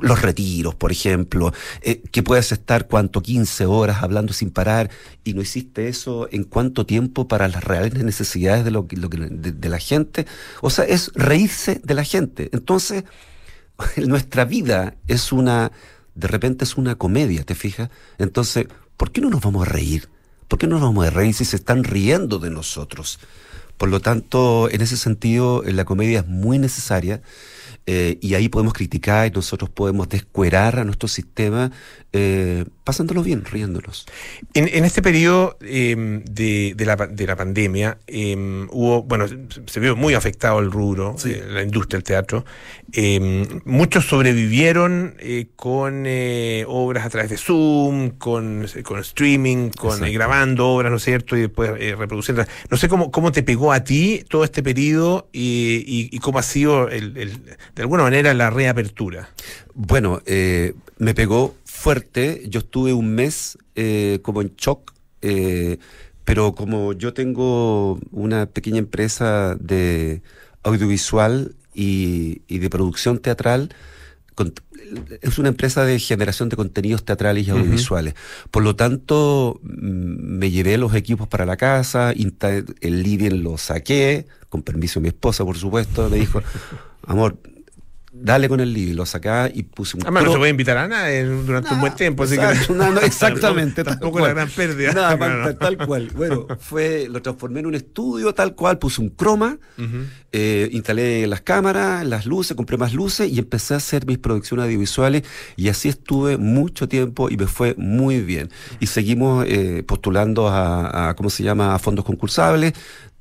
Los, retiros, por ejemplo, eh, que puedes estar cuánto, 15 horas hablando sin parar y no hiciste eso en cuánto tiempo para las reales necesidades de, lo, de, de la gente. O sea, es reírse de la gente. Entonces, [LAUGHS] nuestra vida es una, de repente es una comedia, ¿te fijas? Entonces, ¿por qué no nos vamos a reír? ¿Por qué no nos vamos a reír si se están riendo de nosotros? Por lo tanto, en ese sentido, la comedia es muy necesaria eh, y ahí podemos criticar y nosotros podemos descuerar a nuestro sistema eh, pasándolo bien, riéndonos. En, en este periodo eh, de, de la, de la pandemia eh, hubo, bueno, se- vio muy afectado el rubro, eh, la industria del teatro. Eh, muchos sobrevivieron eh, con eh, obras a través de Zoom, con, con streaming, con grabando obras, ¿no es cierto? Y después reproduciendo. No sé cómo, cómo te pegó a ti todo este periodo y, y- y cómo ha sido, el, el- de alguna manera, la reapertura. Bueno, eh, me pegó fuerte. Yo estuve un mes eh, como en shock, eh, pero como yo tengo una pequeña empresa de audiovisual y, y de producción teatral, con- es una empresa de generación de contenidos teatrales y audiovisuales. Por lo tanto, mm, me llevé los equipos para la casa, el living lo saqué, con permiso de mi esposa, por supuesto, me dijo, [LAUGHS] amor, dale con el living, lo sacá y puse un Además, no pro- se puede invitar a nadie durante un buen tiempo, así que no, no, [LAUGHS] exactamente. tampoco la gran pérdida. Nada, tal, tal cual. Bueno, fue, lo transformé en un estudio tal cual, puse un croma, eh, instalé las cámaras, las luces, compré más luces y empecé a hacer mis producciones audiovisuales y así estuve mucho tiempo y me fue muy bien. Y seguimos eh, postulando a, a, ¿cómo se llama?, a fondos concursables.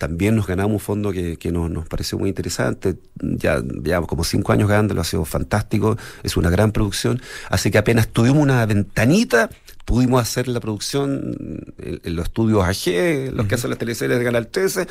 También nos ganamos un fondo que, que nos, nos pareció muy interesante. Ya llevamos como cinco años ganándolo, ha sido fantástico. Es una gran producción. Así que apenas tuvimos una ventanita, pudimos hacer la producción en, en los estudios AG, los que hacen las teleseries de Canal 13,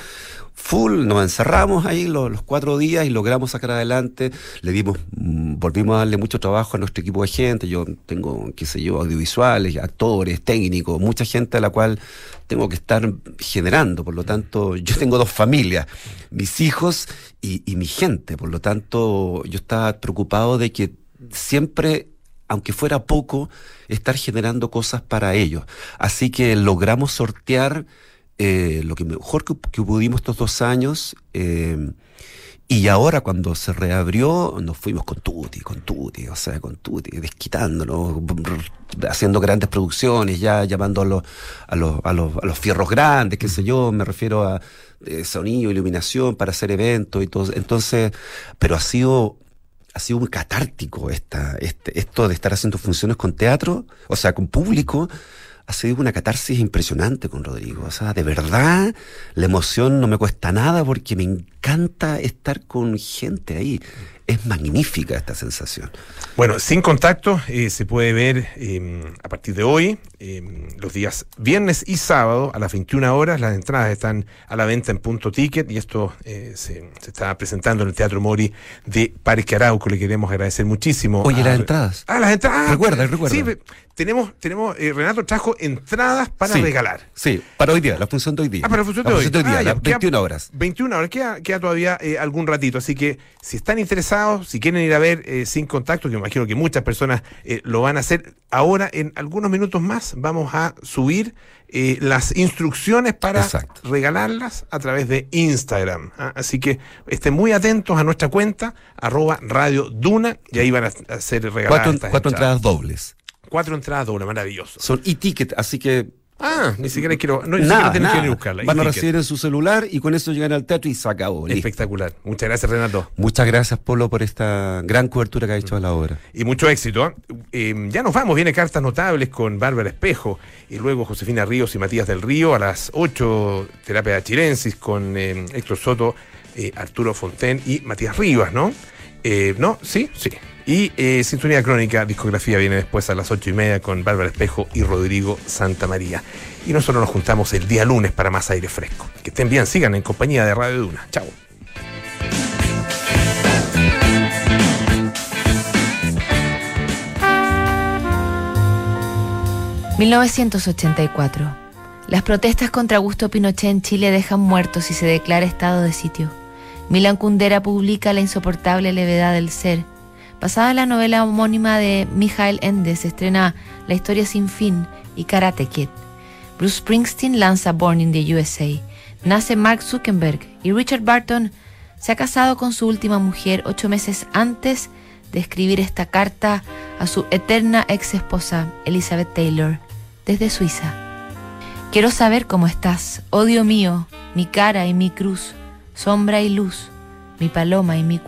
full, nos encerramos ahí los, los cuatro días y logramos sacar adelante, le dimos, mm, volvimos a darle mucho trabajo a nuestro equipo de gente, yo tengo, qué sé yo, audiovisuales, actores, técnicos, mucha gente a la cual tengo que estar generando, por lo tanto, yo tengo dos familias, mis hijos y, y mi gente, por lo tanto, yo estaba preocupado de que siempre aunque fuera poco, estar generando cosas para ellos. Así que logramos sortear eh, lo que mejor que, pudimos estos dos años. eh, y ahora cuando se reabrió, nos fuimos con Tuti, con Tuti, o sea, con Tuti, desquitándonos, haciendo grandes producciones, ya llamando a los, a los, a los, a los fierros grandes, qué sé yo, me refiero a eh, sonido, iluminación para hacer eventos y todo. Entonces, pero ha sido ha sido muy catártico esta, este, esto de estar haciendo funciones con teatro, o sea, con público, ha sido una catarsis impresionante con Rodrigo. O sea, de verdad, la emoción no me cuesta nada porque me encanta estar con gente ahí. Es magnífica esta sensación. Bueno, sin contacto eh, se puede ver eh, a partir de hoy, eh, los días viernes y sábado a las 21 horas. Las entradas están a la venta en punto ticket y esto eh, se, se está presentando en el Teatro Mori de Parque Arauco. Le queremos agradecer muchísimo. Oye, a- las entradas. Ah, las entradas. Recuerda, recuerda. Sí, tenemos, tenemos eh, Renato trajo entradas para Sí, regalar. Sí, para hoy día, la función de hoy día. Ah, para la función de La hoy. función de hoy día, Ah, ya, las queda- 21 horas. 21 horas, queda, queda todavía eh, algún ratito. Así que si están interesados, si quieren ir a ver eh, sin contacto, que imagino que muchas personas lo van a hacer, ahora en algunos minutos más vamos a subir eh, las instrucciones para regalarlas a través de Instagram. ¿ah? Así que estén muy atentos a nuestra cuenta, arroba Radio Duna, y ahí van a, a ser regaladas. Cuatro, estas cuatro entradas dobles. Cuatro entradas dobles, maravilloso. Son e-ticket, así que Ah, ni siquiera quiero, no, ni nada, siquiera tienen que nada. a buscarla. Van a recibir en su celular y con eso llegan al teatro y se acabó. listo. Espectacular. Muchas gracias, Renato. Muchas gracias, Polo, por esta gran cobertura que ha hecho a la obra. Y mucho éxito. ¿ah? Eh, ya nos vamos, viene cartas notables con Bárbara Espejo y luego Josefina Ríos y Matías del Río a las 8, terapia de chilensis con eh, Héctor Soto, eh, Arturo Fonten y Matías Rivas, ¿no? Eh, ¿No? Sí, sí. Y eh, Sintonía Crónica, discografía, viene después a las ocho y media con Bárbara Espejo y Rodrigo Santamaría. Y nosotros nos juntamos el día lunes para más aire fresco. Que estén bien, sigan en compañía de Radio Duna. Chao. ...1984... Las protestas contra Augusto Pinochet en Chile dejan muertos y se declara estado de sitio. Milan Kundera publica La insoportable levedad del ser. Basada en la novela homónima de Michael Ende, se estrena La historia sin fin y Karate Kid. Bruce Springsteen lanza Born in the USA. Nace Mark Zuckerberg y Richard Barton se ha casado con su última mujer ocho meses antes de escribir esta carta a su eterna ex esposa, Elizabeth Taylor, desde Suiza. Quiero saber cómo estás, odio mío, mi cara y mi cruz, sombra y luz, mi paloma y mi.